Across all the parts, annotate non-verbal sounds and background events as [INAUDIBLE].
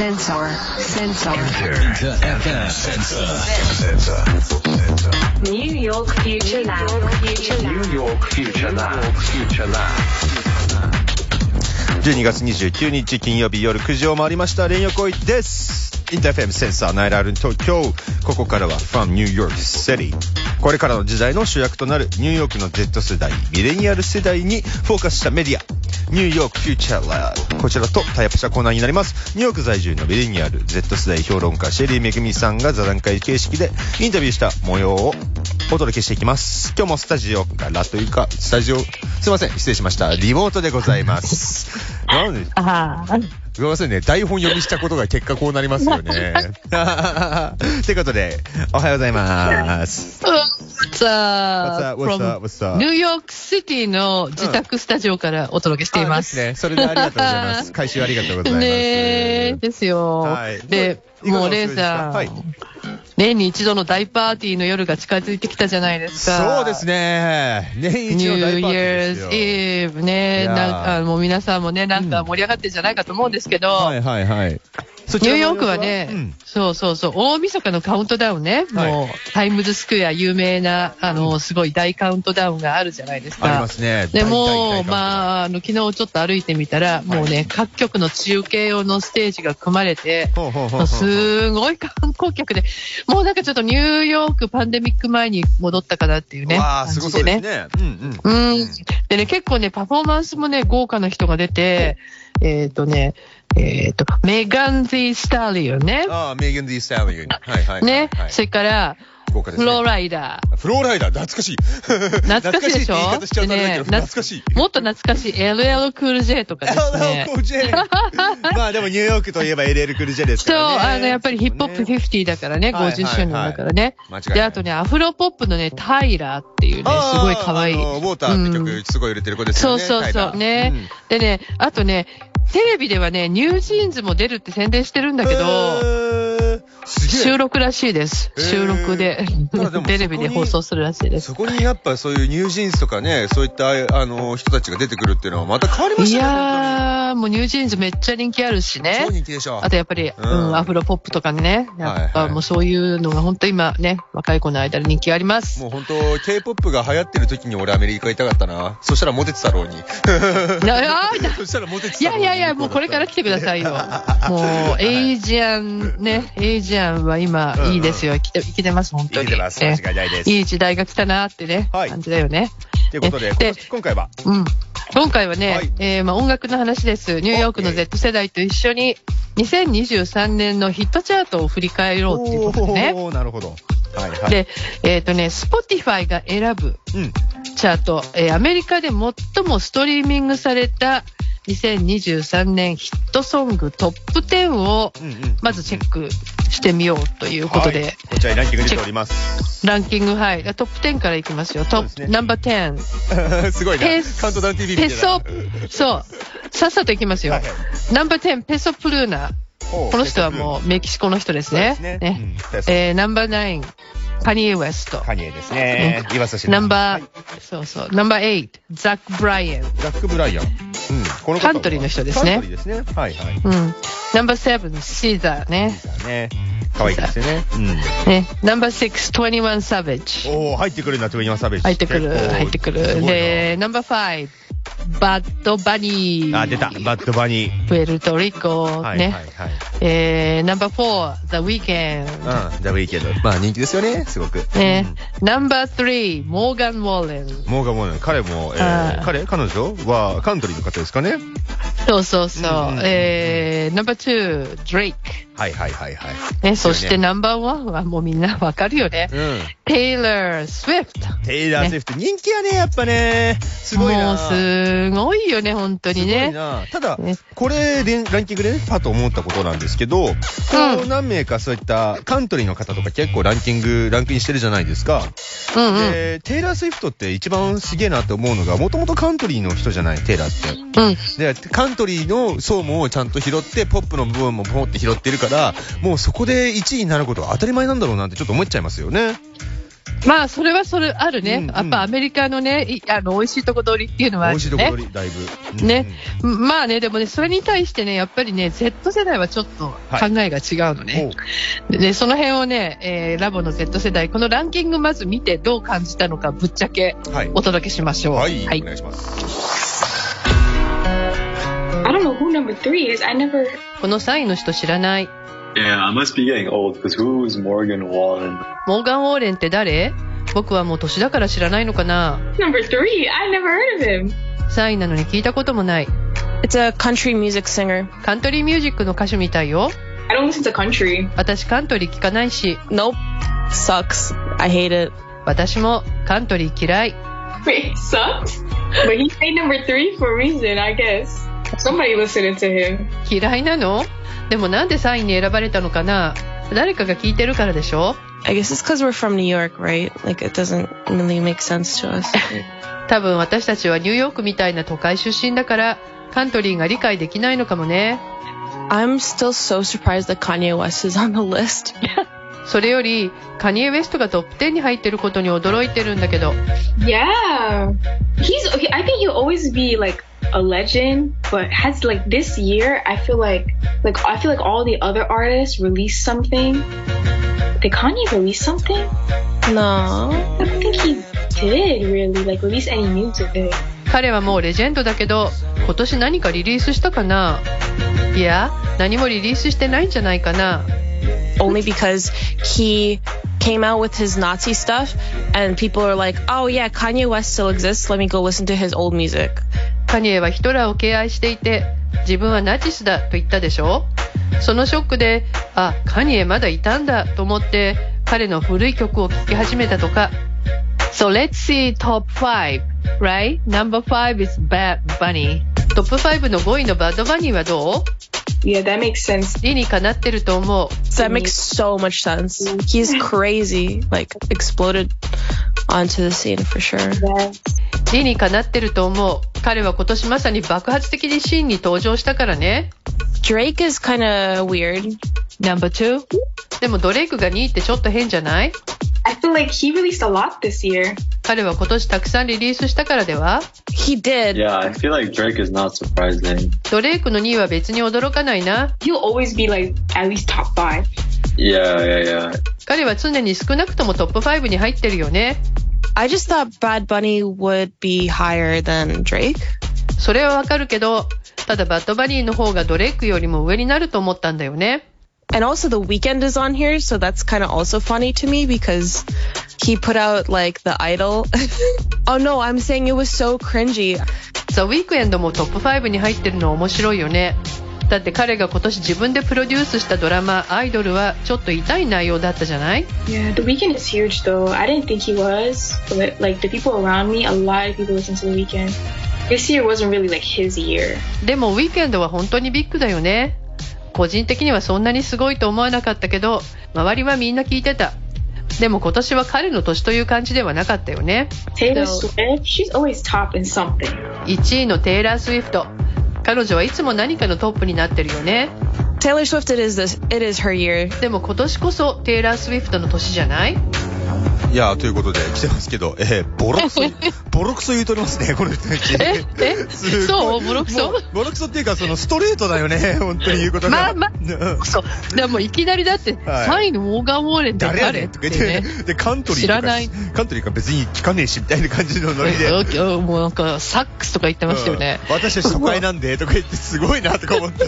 Sensor. Sensor. Inter FM Sensor. New York Future Lab. Future Lab. New York Future Lab. Future Lab. 12月29日金曜日夜9時を回りました連夜行為ですインターフェムセンサーナイラル東京ここからは From New York City これからの時代の主役となるニューヨークの Z 世代ミレニアル世代にフォーカスしたメディアニューヨークフューチャーラブこちらとタイアップしたコーナーになります。ニューヨーク在住のミレニアル Z 世代評論家シェリーめぐみさんが座談会形式でインタビューした模様をお届けしていきます。今日もスタジオからというかスタジオすいません失礼しました。リモートでございます。なんでああ、すみませんね。台本読みしたことが結果こうなりますよね。[LAUGHS] ということで、おはようございます。What's What's up? What's up? What's up? ニューヨークシティの自宅スタジオからお届けしています。あですね。それでありがとうございます。[LAUGHS] 回収ありがとうございます。ねえ、ですよ。はいで、もうレイさん、ですかはい年に一度の大パーティーの夜が近づいてきたじゃないですか。そうですね。年一ニューの大パーティーイヤですよ。ーズイブね、なんかもう皆さんもね、なんかうん盛り上がってんじゃないかと思うんですけど、はいはいはい。ニニューヨークはね、うんそうそうそう、大晦日のカウントダウンね、はいもうタイムズスクエア有名な、あの、すごい大カウントダウンがあるじゃないですか。ありますね。でも、あ、まあ、あの、昨日ちょっと歩いてみたら、もうね、各局の中継用のステージが組まれて、すごい観光客で、もうなんかちょっとニューヨークパンデミック前に戻ったかなっていうね。わあ、すごそうですね。うんうん。うん。でね、結構ね、パフォーマンスもね、豪華な人が出て、えっ、とね、えっ、と、メガン・ゼィ・スタリオンね。ああ、メーガン・ディ・スタイルはいはい。ね、はいそれから、ねフローライダー。フローライダー、懐かしい。懐かしいでしょ？懐かしい懐かしい。もっと懐かしい LL クール J とかですね。LL [LAUGHS] まあでもニューヨークといえば LL クルジェですかそう、らね。あの、やっぱりヒップホップ50だからね、はい50周年だからね間違いない。で、あとね、アフロポップのね、タイラーっていうね、すごい可愛い。ウォーターってうん曲、すごい売れてる子ですよね。そうそうそう、ね、うんでね、あとね、テレビではね、 NewJeans も出るって宣伝してるんだけど、収録らしいです。へー収録で [LAUGHS] テレビで放送するらしいです。そこにやっぱそういう NewJeans とかね、そういったあの人たちが出てくるっていうのはまた変わりましたね。やー、もう NewJeans めっちゃ人気あるしね超。人気でしょ。あとやっぱり、ううんん、アフロポップとかね。やっぱもうそういうのが本当今ね、若い子の間で人気あります。もう本当 K-POP が流行ってる時に俺アメリカ行きたかったな。そしたらモテてたろうに。[LAUGHS] いやいやいやそしたらモテていたろうに。やいやいや、もうこれから来てくださいよ。もう、 Asian ね、 Asian は今うんうんいいですよ。イケて、イケてます、本当に。イケてます。ね間違いないです。いい時代が来たなってね、はい感じだよね。ということで、で今回は、うん。今回はね、はいえーまあ音楽の話です。ニューヨークの Z 世代と一緒に、2023年のヒットチャートを振り返ろうっていうことでね。なるほど。はいはい。で、えっ、とね、Spotify が選ぶうん。チャート、えーアメリカで最もストリーミングされた2023年ヒットソングトップ10をうんうん。まずチェックしてみようということで、はいこちらにランキング出ております。ランキング、はい、トップ10からいきますよ。トップ、ねナンバー10。[LAUGHS] すごいな。ペスカウントダウン TV みたいな。ペソ、そう、さっさといきますよ。はいはいナンバー10、ペソプルーナ。ここの人はもうメキシコの人ですね。ね。ねうんえーナンバー9、カニエ・ウエスト。カニエですね。ナンバー、はいそうそう、ナンバー8、ザック・ブライアン。ザック・ブライアン。うん。このカントリーの人ですねカントリーですね。はいはい。うん。ナンバー7、シーザーね。ね。可愛いですよね。うん。ね。ナンバー6、21サベッジ。おー、入ってくるんだ、トゥインワンサベッジ。入ってくる、入ってくる。で、ナンバー5、バッドバニー。あ、出た。バッドバニー。プエルトリコ、ね。はいはいはい。えー、ナンバー4、The Weeknd。うん、ダブルいいけど。まあ人気ですよね、すごく。ね。ナンバー3、モーガン・ウォーレン。うんモーガン・モーレン、彼も、えー、はい彼彼女はカントリーの方ですかねそうそうそう。うんえー、ナンバー2、ドレイク。はいはいはいはい。ね、そしてねナンバーワンはもうみんなわかるよね。うん。テイラー・スウィフト。テイラー・スウィフト、人気やね、やっぱね。すごいな。もうすごいよね、本当にすごいね。な。ただね、これでランキングでね、パッと思ったことなんですけど、こう何名かそういったカントリーの方とか結構ランキング、ランクインしてるじゃないですか。うんうん。で、テイラー・スウィフトって一番すげえなって思うのが、もともとカントリーの人じゃない、テイラーって。うん。で、カントリーの層もちゃんと拾って、ポップの部分もポンって拾ってるから、もうそこで1位になることは当たり前なんだろうなってちょっと思っちゃいますよね。まあ、それはそれあるね。うんうんやっぱアメリカのね、いあの、美味しいとこ取りっていうのはあるよね。美味しいところにだいぶ。ねまあね、でもね、それに対してね、やっぱりね、Z 世代はちょっと考えが違うのうんね。で、その辺をね、えーラボの Z 世代、このランキングまず見てどう感じたのか、ぶっちゃけおはい。お届けしましょう。はい、お願いします。この3位の人知らない。Yeah, I must be getting old because who's Morgan Wallen? モーガン・ウォーレンって誰僕はもう年だから知らないのかな Number three. I never heard of him. 3位なのに聞いたこともない。 It's a country music singer. カントリーミュージックの歌手みたいよ。 I don't listen to country. 私カントリー聞かないし、 Nope. Sucks. I hate it. 私もカントリー嫌い。 Wait, sucks? but he stayed number three for a reason, I guess. Somebody listening to him. 嫌いなのでもなんで3位に選ばれたのかな誰かが聞いてるからでしょ I guess it's because we're from New York, right? Like, it doesn't really make sense to us. 多分私たちはニューヨークみたいな都会出身だから、カントリーが理解できないのかもね。I'm still so surprised that Kanye West is on the list. それより、カニエ・ウエストがトップ10に入ってることに驚いてるんだけど、Yeah. He's, I think he'll always be like a legend, but has like this year, I feel like, like, I feel like all the other artists released something. Did Kanye release something? No. I don't think he did really, like, release any music. 彼はもうレジェンドだけど、今年何かリリースしたかないや、何もリリースしてないんじゃないかな。 Only because he came out with his Nazi stuff, and people are like, oh yeah, Kanye West still exists. Let me go listen to his old music. カニエはヒトラーを敬愛していて、自分はナチスだと言ったでしょそのショックで、あ、カニエまだいたんだと思って、彼の古い曲を聴き始めたとか。So let's see top 5, right? Number 5 is Bad Bunny. トップ5の5位のバッドバニーはどう Yeah, that makes sense. 理にかなってると思う。That makes so much sense. He's crazy. Like, exploded onto the scene for sure. Yeah. 理にかなってると思う。彼は今年まさに爆発的にシーンに登場したからね。Drake is kind of weird. Number 2? でもドレイクが2位ってちょっと変じゃない I feel like he released a lot this year. 彼は今年たくさんリリースしたからでは He did. Yeah, I feel like Drake is not surprising. ドレイクの2位は別に驚かないな。He'll always be like at least top five. Yeah, yeah, yeah. 彼は常に少なくともトップ5に入ってるよね。I just thought Bad Bunny would be higher than Drake. それはわかるけど、ただバッドバニーの方がドレイクよりも上になると思ったんだよね。And also the weekend is on here, so that's kind of also funny to me because he put out like the idol. [LAUGHS] oh no, I'm saying it was so cringy. The Weeknd もトップ5に入ってるの面白いよね。だって彼が今年自分でプロデュースしたドラマ「アイドル」はちょっと痛い内容だったじゃない Yeah, The Weeknd is huge though. I didn't think he was, but like the people around me, a lot of people listen to The Weeknd. This year wasn't really like his year. でもウィーケンドは本当にビッグだよね。 個人的にはそんなにすごいと思わなかったけど、周りはみんな聞いてた。でも今年は彼の年という感じではなかったよね。Taylor So- Swift, she's always top in something. 1位のテイラー・スウィフト。彼女はいつも何かのトップになってるよね。Taylor Swift, it is this. It is her year. でも今年こそテイラー・スウィフトの年じゃない？いやーということで来てますけど、えー、ボロクソ、[LAUGHS] ボロクソ言うとりますね、この人たち。ええそう？ボロクソ？ボロクソっていうか、そのストレートだよね、[LAUGHS] 本当に言うことが。まあまあうんそう。でもいきなりだって、はい3位のモーガン・ウォーレンって誰？って言って、ね。で、カントリー知らないカントリーが別に聞かねえし、みたいな感じのノリで。うんもうなんかサックスとか言ってましたよね。うん私たち都会なんで、とか言って、すごいな、とか思って。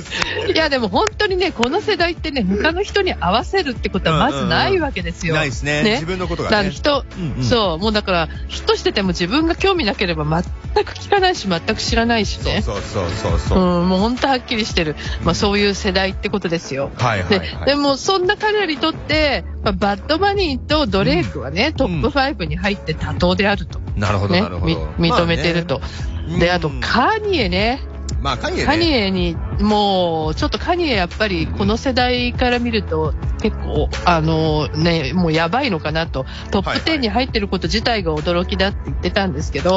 いやでも本当にね、この世代ってね、他の人に合わせるってことはまずないわけですよ。ないですね。自分のことがね。人、うんうんそう、もうだから、ヒットしてても自分が興味なければ全く聞かないし、全く知らないしね。そうそうそうそう。うん、もう本当はっきりしてる。まあそういう世代ってことですよ。はいはいではい。でもそんな彼らにとって、まあ、バッドバニーとドレイクはね、トップ5に入って妥当であると。なるほど、ねなるほみど。認めてると。まあねで、あとうんカニエね。まあ、カニエね。カニエに、もう、ちょっとカニエやっぱりこの世代から見ると、結構、あのね、もうやばいのかなと、トップはいはい10に入ってること自体が驚きだって言ってたんですけど。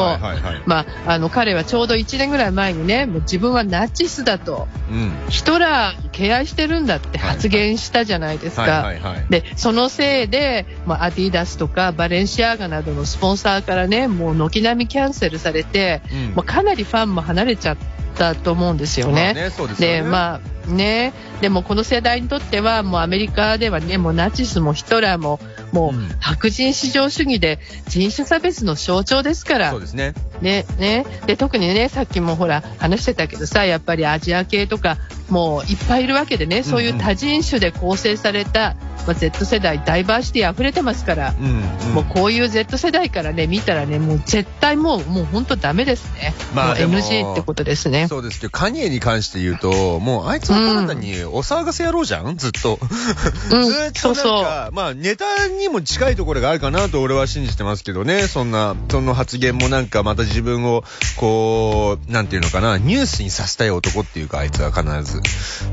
まあ、あの、彼はちょうど1年ぐらい前にね、もう自分はナチスだと、うん。ヒトラーを敬愛してるんだって発言したじゃないですか。で、そのせいで、まあ、アディダスとかバレンシアガなどのスポンサーからね、もう軒並みキャンセルされて、うんもうかなりファンも離れちゃったと思うんですよね。ですよね。で、まあね、でもこの世代にとっては、もうアメリカではね、もうナチスもヒトラーも、もうんう白人至上主義で人種差別の象徴ですからそう、ですね。ね、ね。で、特にね、さっきもほら、話してたけどさ、やっぱりアジア系とか、もういっぱいいるわけでね、そういう多人種で構成された、まあ、Z 世代、ダイバーシティ溢れてますから、うん、うん。もうこういう Z 世代からね、見たらね、もう絶対もう、もう本当ダメですね。まあ NG ってことですね。そうですけど、カニエに関して言うと、もうあいつはただ単にお騒がせ野郎じゃん？ずっと。うん [LAUGHS] ずっとなんか、そうそうまあネタにも近いところがあるかなと俺は信じてますけどね。そんな、その発言もなんかまた自分を、こう、なんていうのかな、ニュースにさせたい男っていうか、あいつは必ず。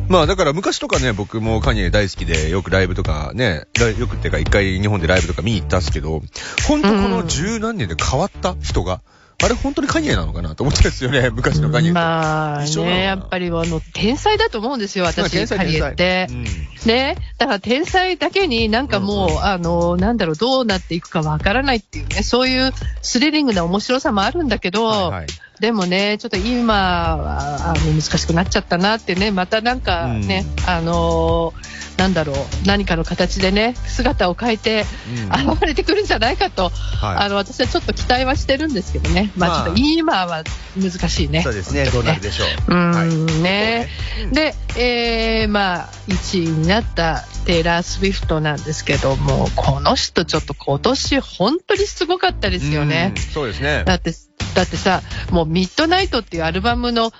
まあだから昔とかね、僕もカニエ大好きで、よくライブとかね、よくっていうか一回日本でライブとか見に行ったんですけど、本当この十何年で変わった人が、あれ本当にカニエなのかなと思ったんですよね、[LAUGHS] 昔のカニエと。まあね、やっぱりあの、天才だと思うんですよ、まあ私、カリエって。天才ね。だから天才だけになんかもう、うんうん。あの、なんだろう、どうなっていくかわからないっていうね、そういうスリリングな面白さもあるんだけど、はいはいでもね、ちょっと今は、あの、難しくなっちゃったなってね、またなんかね、あのなんだろう、何かの形でね、姿を変えて、うん現れてくるんじゃないかと、はいあの、私はちょっと期待はしてるんですけどね。まあ、まあちょっと今は難しいね。そうですね、どうなるでしょう。うーはいんね。うんで、えー、まあ、1位になったテイラー・スウィフトなんですけども、この人ちょっと今年本当にすごかったですよねうん。そうですね。だって、だってさ、もうミッドナイトっていうアルバムの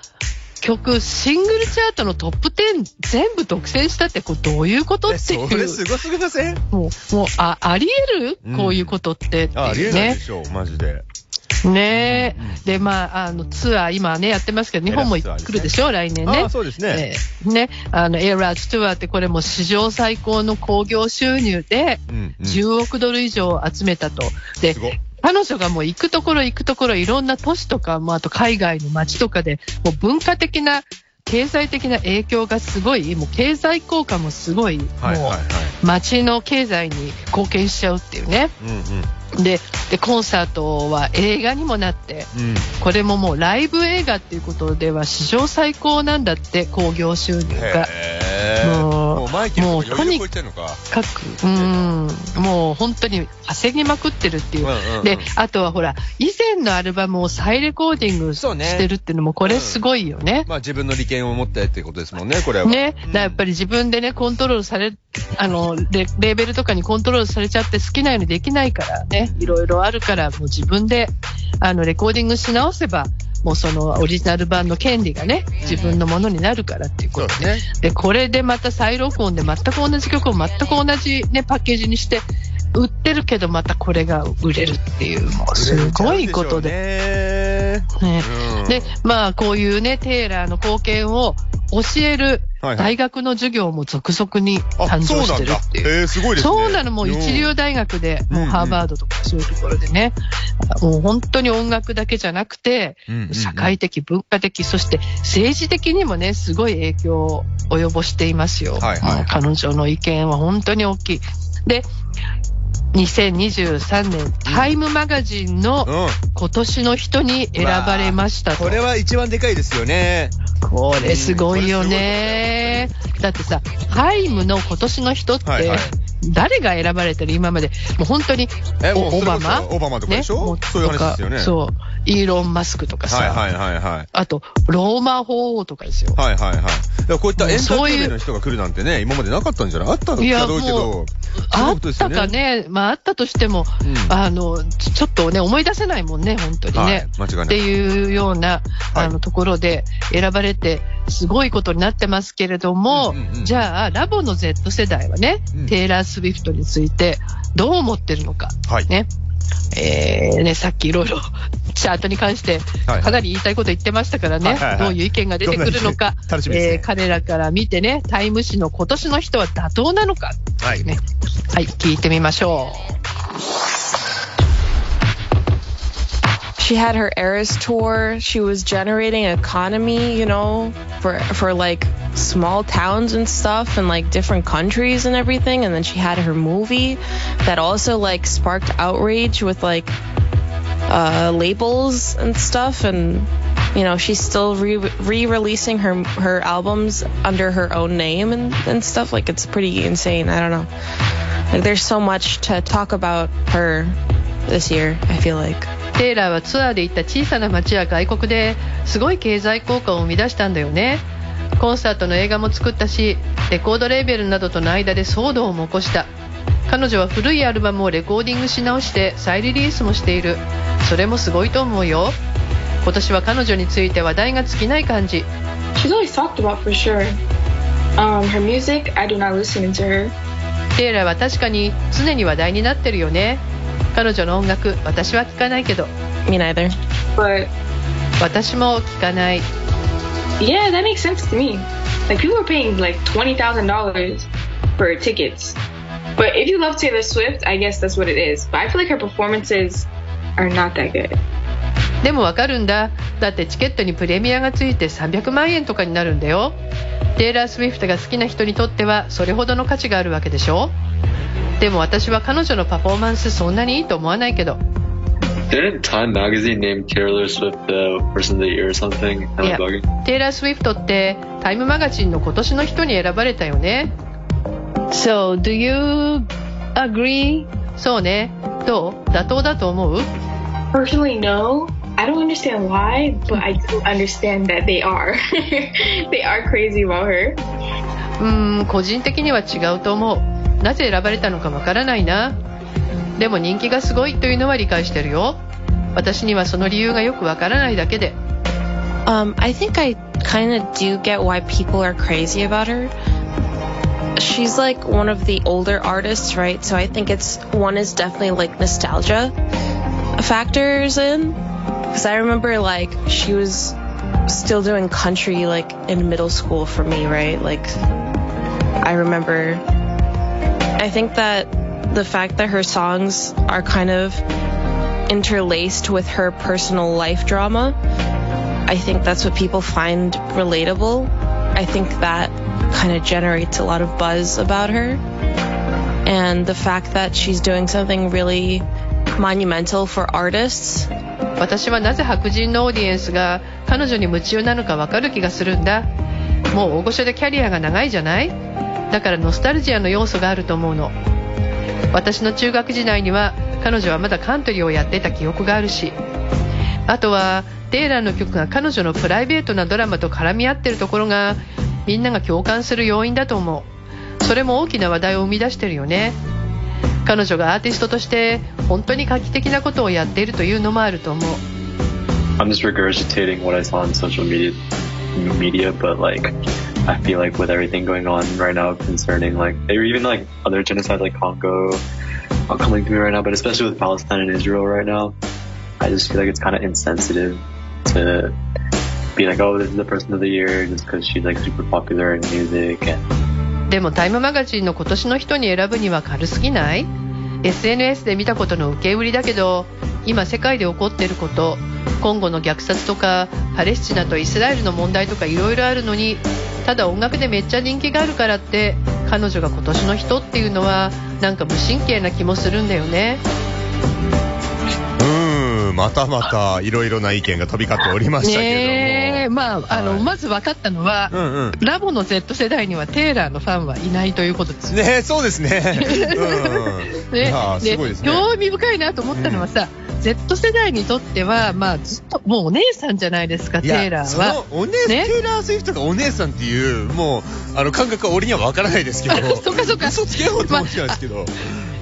曲、シングルチャートのトップ10全部独占したって、これどういうことってそいう。れすごすぎません？もう、もう、あ、あり得る？うんこういうことってってあ、ありえないで。しょう、マジで。ねうんうんで、まあ、あの、ツアー今ね、やってますけど、日本も来るでしょ、来年ねあ。そうですね。えーね、あの、エラーズツアーってこれも史上最高の興行収入で、うんうん10億ドル以上集めたと。ですごい。彼女がもう行くところ行くところいろんな都市とか、もあと海外の街とかで、もう文化的な、経済的な影響がすごい、もう経済効果もすごい、もう街の経済に貢献しちゃうっていうね。い。うんうん。で、で、コンサートは映画にもなって、うん。これももうライブ映画っていうことでは史上最高なんだって、興行収入が。もうもうマイケルもうとにか。各、うん、もう本当に稼ぎまくってるっていう。で、あとはほら、以前のアルバムを再レコーディングしてるっていうのも、これすごいよね。まあ自分の利権を持ってってことですもんね、これは。ね。だやっぱり自分でね、コントロールされ、あの、レレーベルとかにコントロールされちゃって好きなようにできないからね、いろいろあるから、もう自分で、あの、レコーディングし直せば、もうそのオリジナル版の権利がね、自分のものになるからっていうことですね。で、これでまた再録音で全く同じ曲を全く同じね、パッケージにして、売ってるけどまたこれが売れるっていう、もうすごいことで。で。ねうんで、まあこういうね、テイラーの貢献を教える大学の授業も続々にあ誕生してるっていう。えー、すごいですね。そうなの、もう一流大学で、うんもうハーバードとかそういうところでね、もう本当に音楽だけじゃなくて、うんうんうん社会的、文化的、そして政治的にもね、すごい影響を及ぼしていますよ。はいはい彼女の意見は本当に大きい。で、2023年、タイムマガジンのうん。今年の人に選ばれましたと。これは一番でかいですよね。これすごいよね。だってさ、ハイムの今年の人って、はいはい誰が選ばれてる今まで、もう本当に、オバマ？オバマとかでしょ？もそういう話ですよね。そう。イーロン・マスクとかさ、はいはいはいはい。あと、ローマ法王とかですよ。はいはいはい。だからこういったエンターテインメントの人が来るなんてね、今までなかったんじゃない？あったの？かいやど。うけどあったかね、まああったとしても、うん。あの、ちちょっとね、思い出せないもんね、本当にね。はい間違いないっていうような、はい。あの、ところで選ばれて、すごいことになってますけれども、じゃあ、ラボの Z 世代はね、うん。テイラー・スウィフトについてどう思ってるのか。はい。ね。えーね、さっきいろいろ [LAUGHS] チャートに関してはいかなり言いたいこと言ってましたからね、はいはいはいどういう意見が出てくるのか、楽しみですねえー彼らから見てね、タイム誌の今年の人は妥当なのか、はい。ね、はい、聞いてみましょう。she had her Eras tour. She was generating economy, you know, for for like small towns and stuff and like different countries and everything. And then she had her movie that also like sparked outrage with like uh, labels and stuff. And you know, she's still re re-releasing her her albums under her own name and and stuff. Like it's pretty insane. I don't know. Like there's so much to talk about her this year. I feel like. テイラーはツアーで行った小さな町や外国ですごい経済効果を生み出したんだよね コンサートの映画も作ったしレコードレーベルなどとの間で騒動も起こした。彼女は古いアルバムをレコーディングし直して再リリースもしている。それもすごいと思うよ。今年は彼女について話題が尽きない感じ。She's always talked about for sure. Um, her music, I do not listen to her. テイラーは確かに常に話題になってるよね。彼女の音楽私は聴かないけど。Me neither. But 私も聴かない yeah, that makes sense to me. Like people are paying like twenty thousand dollars for tickets. But if you love Taylor Swift, I guess that's what it is. But I feel like her performances are not that good. でもわかるんだだってチケットにプレミアがついて300万円とかになるんだよテイラー・スウィフトが好きな人にとってはそれほどの価値があるわけでしょでも私は彼女のパフォーマンスそんなにいいと思わないけど Didn't Time Magazine name Taylor Swift the Person of the Year or something? Am I bugging? テイラー・スウィフトってタイムマガジンの今年の人に選ばれたよね So do you agree? そうねどう妥当だと思う Personally, no. I don't understand why, but I do understand that they are. they are crazy about her. うーん個人的には違うと思うなぜ選ばれたのかわからないなでも人気がすごいというのは理解してるよ私にはその理由がよくわからないだけで Um, I think I kind of do get why people are crazy about her. She's like one of the older artists, right? So I think it's one is definitely like nostalgia factors in. Because I remember like she was still doing country like in middle school for me, right? Like I remember. I think that the fact that her songs are kind of interlaced with her personal life drama I think that's what people find relatable. I think that kind of generates a lot of buzz about her. And the fact that she's doing something really monumental for artists. 私はなぜ白人のオーディエンスが彼女に夢中なのかわかる気がするんだもう大御所でキャリアが長いじゃないだからノスタルジアの要素があると思うの 私の中学時代には彼女はまだカントリーをやってた記憶があるしあとはテイラーの曲が彼女のプライベートなドラマと絡み合ってるところがみんなが共感する要因だと思う。それも大きな話題を生み出してるよね。彼女がアーティストとして本当に画期的なことをやっているというのもあると思う。I'm just regurgitating what I saw on social media, media, but like, I feel like with everything going on right now concerning like, or even like other genocide like Congo are coming to me right now, but especially with Palestine and Israel right now, I just feel like it's kind of insensitive to be like, oh, this is the person of the year just because she's like super popular in music and [LAUGHS] でもタイムマガジンの今年の人に選ぶには軽すぎない ?SNS で見たことの受け売りだけど今世界で起こっていること今後の虐殺とかパレスチナとイスラエルの問題とかいろいろあるのにただ音楽でめっちゃ人気があるからって彼女が今年の人っていうのはなんか無神経な気もするんだよね。うーん、またまたいろいろな意見が飛び交っておりましたけねえ。れまああの、はいまず分かったのは、うんうん。ラボの Z 世代にはテイラーのファンはいないということですねそうですね。[LAUGHS] うん。いねですね。興味深いなと思ったのはさ、Z 世代にとっては、まあ、ずっともうお姉さんじゃないですか、いテイラーそは。のお姉、ねテイラー・スウィフトがお姉さんっていう、もう、あの、感覚は俺には分からないですけど。[LAUGHS] そっかそっか嘘つけようと思ってたんですけど。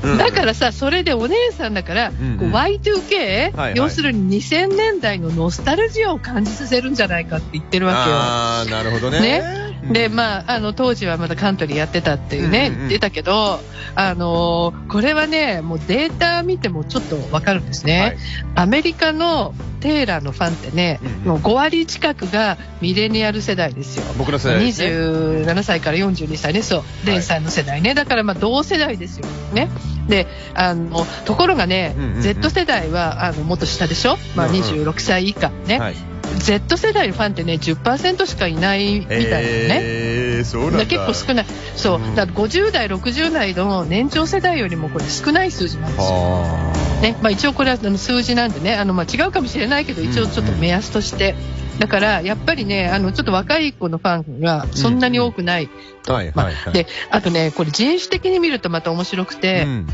うんだからさ、それでお姉さんだから、んうんこう Y2K、はい要するに2000年代のノスタルジアを感じさせるんじゃないかって言ってるわけよ。あー、なるほどね。ねで、まあ、あの、当時はまだカントリーやってたっていうね、うんうんうん言ってたけど、あのーこれはね、もうデータ見てもちょっとわかるんですね。はいアメリカのテイラーのファンってね、うんうんもう5割近くがミレニアル世代ですよ。僕の世代ですね。27歳から42歳ね、そう、レンさんの世代ね、だからまあ同世代ですよ、ね。で、あの、ところがね、Z 世代は、あの、もっと下でしょ？まあうんうん26歳以下ね。はい。Z 世代のファンってね、10%しかいないみたいなのね。えー、そうなん結構少ない。そうう。んだから50代、60代の年長世代よりもこれ少ない数字なんですよ。はあ。ね。まあ一応これはあの数字なんでね、あの、まあ違うかもしれないけど、一応ちょっと目安として。だから、やっぱりね、あの、ちょっと若い子のファンがそんなに多くない。まあはいはいはい。で、あとね、これ人種的に見るとまた面白くて、うん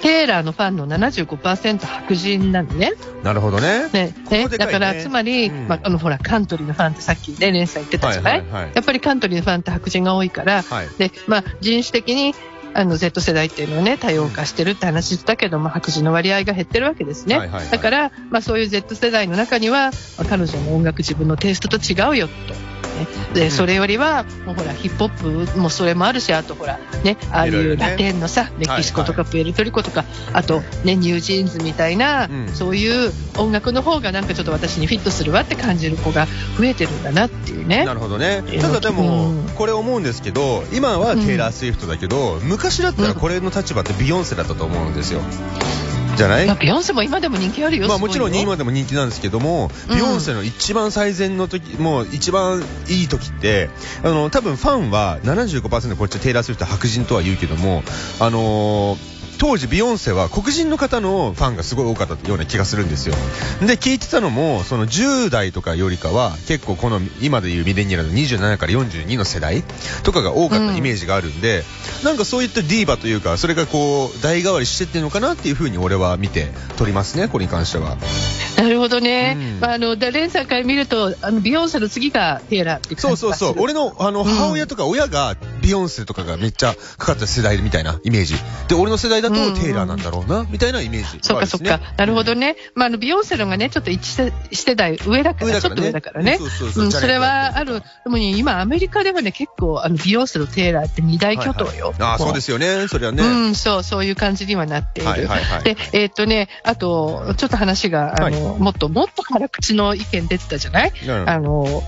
テイラーのファンの75%白人なのね。なるほどね。ね、ねだから、つまり、うんまあ、あの、ほら、カントリーのファンってさっきね、レンさん言ってたじゃない,、はいはいはいやっぱりカントリーのファンって白人が多いから、はい。で、まあ、人種的に、あの、Z 世代っていうのはね、多様化してるって話したけど、まあ、白人の割合が減ってるわけですね。はいはいはいだから、まあ、そういう Z 世代の中には、まあ彼女の音楽自分のテイストと違うよ、と。ね、で、それよりは、もうほら、ヒップホップもそれもあるし、あとほら、ね、ああいうラテンのさ、メキシコとかプエルトリコとか、あと、ね、 NewJeans みたいな、うん。そういう音楽の方がなんかちょっと私にフィットするわって感じる子が増えてるんだなっていうね。な。るほどね。え。ーただでもうん、これ思うんですけど、今はテイラー・スウィフトだけど、昔だったらこれの立場ってビヨンセだったと思うんですよ。じゃない？まあビヨンセも今でも人気あるよ。まあもちろん今でも人気なんですけども、うんビヨンセの一番最善の時、もう一番いい時って、あの、多分ファンは75%こっちテイラー・スウィフト白人とは言うけども、あのー当時ビヨンセは黒人の方のファンがすごい多かったような気がするんですよ。で、聞いてたのも、その10代とかよりかは、結構この今でいうミレニアルの27から42の世代とかが多かったイメージがあるんで、なんかそういったディーバというか、それがこう、代替わりしてってるのかなっていうふうに俺は見て取りますね、これに関しては。なるほどね。うんまあ、あの、でレンさんから見ると、あの、ビヨンセの次がテイラーっていうそうそうそう。俺の、あの、母親とか親が、ビヨンセとかがめっちゃかかった世代みたいなイメージ。で、俺の世代だとテイラーなんだろうな、みたいなイメージ。そっかそっか。なるほどね。まあ、あの、ビヨンセのがね、ちょっと一世世代上だから、ちょっと上だからね。そうそうそう。うん、それはある。でもね、今アメリカではね、結構、あの、ビヨンセとテイラーって二大巨頭よ。ああ、そうですよね。それはね。うん、そう、そういう感じにはなっている。はいはいはいで、えーっとね、あと、ちょっと話が、あの、はもっと、もっと辛口の意見出てたじゃない？うんあの、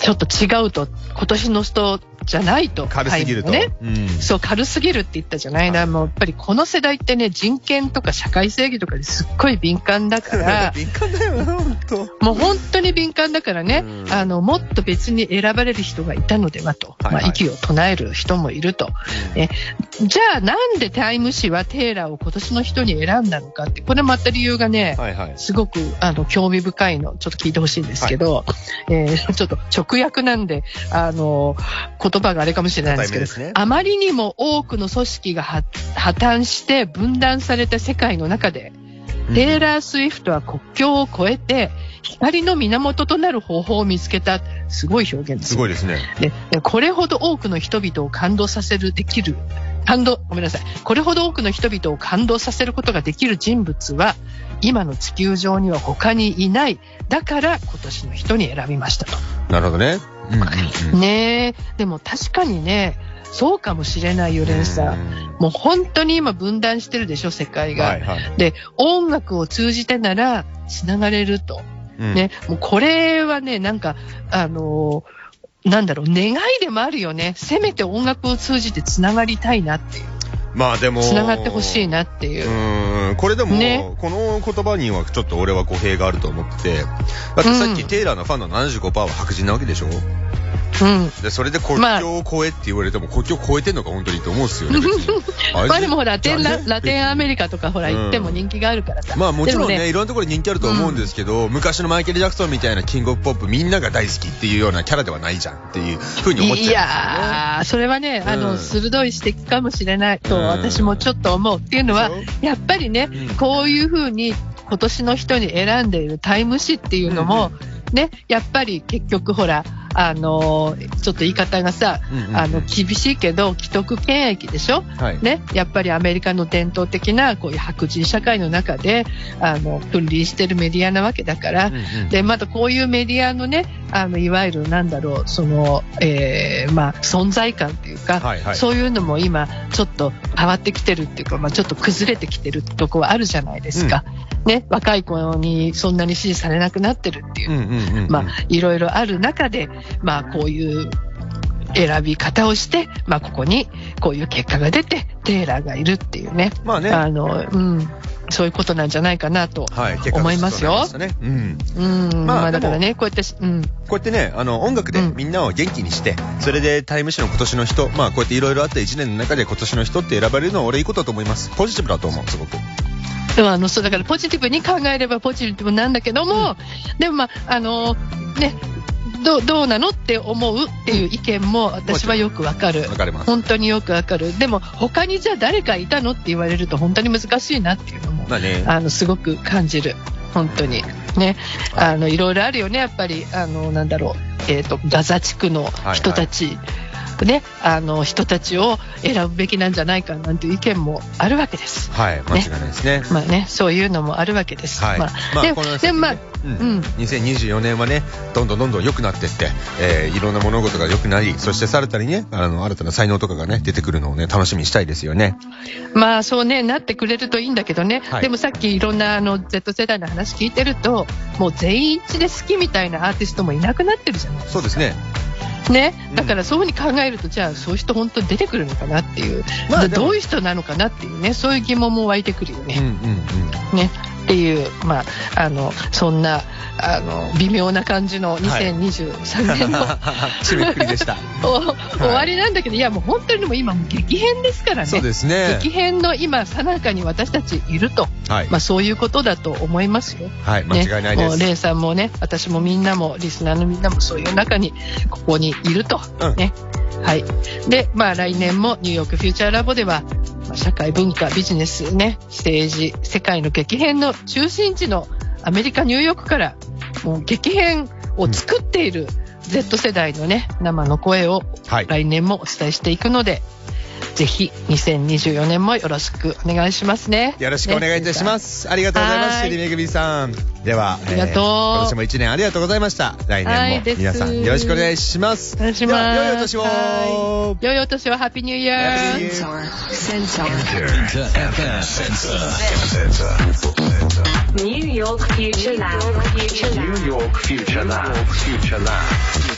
ちょっと違うと、今年の人じゃないと。軽すぎると。ね。うん。そう、軽すぎるって言ったじゃない？な。もう、やっぱりこの世代ってね、人権とか社会正義とかですっごい敏感だから、[LAUGHS] 敏感だよな、本当。もう本当に敏感だからね、うんあの、もっと別に選ばれる人がいたのではと、はいはいまあ、息を唱える人もいると。えじゃあ、なんでタイム誌はテイラーを今年の人に選んだのかって、これまた理由がね、はいはい。すごくあの興味深いの、ちょっと聞いてほしいんですけど、えーちょっと直訳なんで、あの、言葉があれかもしれないんですけど、ねあまりにも多くの組織が破破綻して分断された世界の中で、テイラー・スウィフトは国境を越えて、光の源となる方法を見つけた。すごい表現ですよすごいですね。ででこれほど多くの人々を感動させるできる、感動、ごめんなさい。これほど多くの人々を感動させることができる人物は、今の地球上には他にいない。だから今年の人に選びましたと。なるほどね。うんうんうん。ねえ。でも確かにね、そうかもしれないよ、レンさん。もう本当に今分断してるでしょ、世界が。はいはい。で、音楽を通じてなら繋がれると。うん。ね、もうこれはね、なんか、あのーなんだろう、願いでもあるよね。せめて音楽を通じて繋がりたいなっていう。まあでも。繋がってほしいなっていうう。ーんこれでも、ねこの言葉にはちょっと俺は語弊があると思っててだってさっきうんテイラーのファンの75%は白人なわけでしょ？うん。でそれで国境を越えって言われても国境を越えてんのか本当にと思うんですよね [LAUGHS] まあでもほら、ラテン、ララテンアメリカとかほらうん行っても人気があるからさ。まあもちろんねでもいろんなところに人気あると思うんですけど、昔のマイケル・ジャクソンみたいなキングオブポップみんなが大好きっていうようなキャラではないじゃんっていうふうに思っちゃうんですよ、ね、いやー、それはね、あの、うん。鋭い指摘かもしれないとうん私もちょっと思う。っていうのはやっぱりねうん、こういうふうに今年の人に選んでいるタイム誌っていうのも、ね、やっぱり結局ほら、あの、ちょっと言い方がさ、うんうんうん。あの、厳しいけど、既得権益でしょ？はい。ね、やっぱりアメリカの伝統的なこういう白人社会の中であの分離してるメディアなわけだから、うんうんでまたこういうメディアのねあのいわゆるなんだろうその、えーまあ、存在感っていうか、はいはい。そういうのも今ちょっと変わってきてるっていうか、まあ、ちょっと崩れてきてるとこはあるじゃないですか、ね、若い子にそんなに支持されなくなってるっていううんうんうんうん。まあ、いろいろある中で、まあ、こういう選び方をして、まあ、ここにこういう結果が出て、テイラーがいるっていうね。まあね。あの、うん。そういうことなんじゃないかなと思いますよ。うん。うん。まあまあ、だからね、こうやって、うん。こうやってね、あの、音楽でうんみんなを元気にして、それでタイム誌の今年の人、まあこうやっていろいろあった1年の中で今年の人って選ばれるのは俺いいことだと思います。ポジティブだと思う、すごく。でもあの、そうだからポジティブに考えればポジティブなんだけども、でもまあ、あの、ね、どう、どうなのって思うっていう意見も私はよくわかる。わかります。本当によくわかる。でも、他にじゃあ誰かいたのって言われると本当に難しいなっていうのも、まあね。あの、すごく感じる。本当に。ね。あの、いろいろあるよね、やっぱり、あの、なんだろう、えっ、と、ガザ地区の人たち、ね、あの、人たちを選ぶべきなんじゃないかなんていう意見もあるわけです。はい、間違いないですね。まあね、そういうのもあるわけです。はい。まあ、でこのでもまあ、うんうん2024年はね、どんどんどんどん良くなってって、えーいろんな物事が良くなり、そしてさらたりね、あの、新たな才能とかがね、出てくるのをね、楽しみにしたいですよね。まあそうね、なってくれるといいんだけどね。はいでもさっきいろんなあの Z 世代の話聞いてると、もう全員一致で好きみたいなアーティストもいなくなってるじゃないそうですね。ねうん。だからそういうふうに考えると、じゃあそういう人本当に出てくるのかなっていう、まあどういう人なのかなっていうね、そういう疑問も湧いてくるよね。うんうんうん。ね。っていう、まあ、あの、そんな、あの、微妙な感じの2023年の、[LAUGHS] 締めくくりでした。[LAUGHS] お終わりなんだけど、いやもう本当にもう今もう激変ですからね。そうですね。激変の今、さなかに私たちいると。はい。まあそういうことだと思いますよ。はい、間違いないです。ね、もうレイさんもね、私もみんなも、リスナーのみんなもそういう中に、ここにいると。うんね。はい。で、まあ来年もニューヨークフューチャーラボでは、まあ社会文化、ビジネスね、政治、世界の激変の中心地のアメリカ・ニューヨークから、もう激変を作っている Z 世代のね、生の声をはい。来年もお伝えしていくので、ぜひ2024年もよろしくお願いしますね。よろしくお願いいたします。ありがとうございます、はいシェリーめぐみさん。では、ありがとう今年も一年ありがとうございました。来年も皆さんよろしくお願いします。お願いします。良いお年を。はい良いお年を、ハッピーニューイヤー。Happy New Year. Sensor. Sensor. Enter FM Sensor. New York Future Lab. Future Lab. New York Future Lab. Future Lab.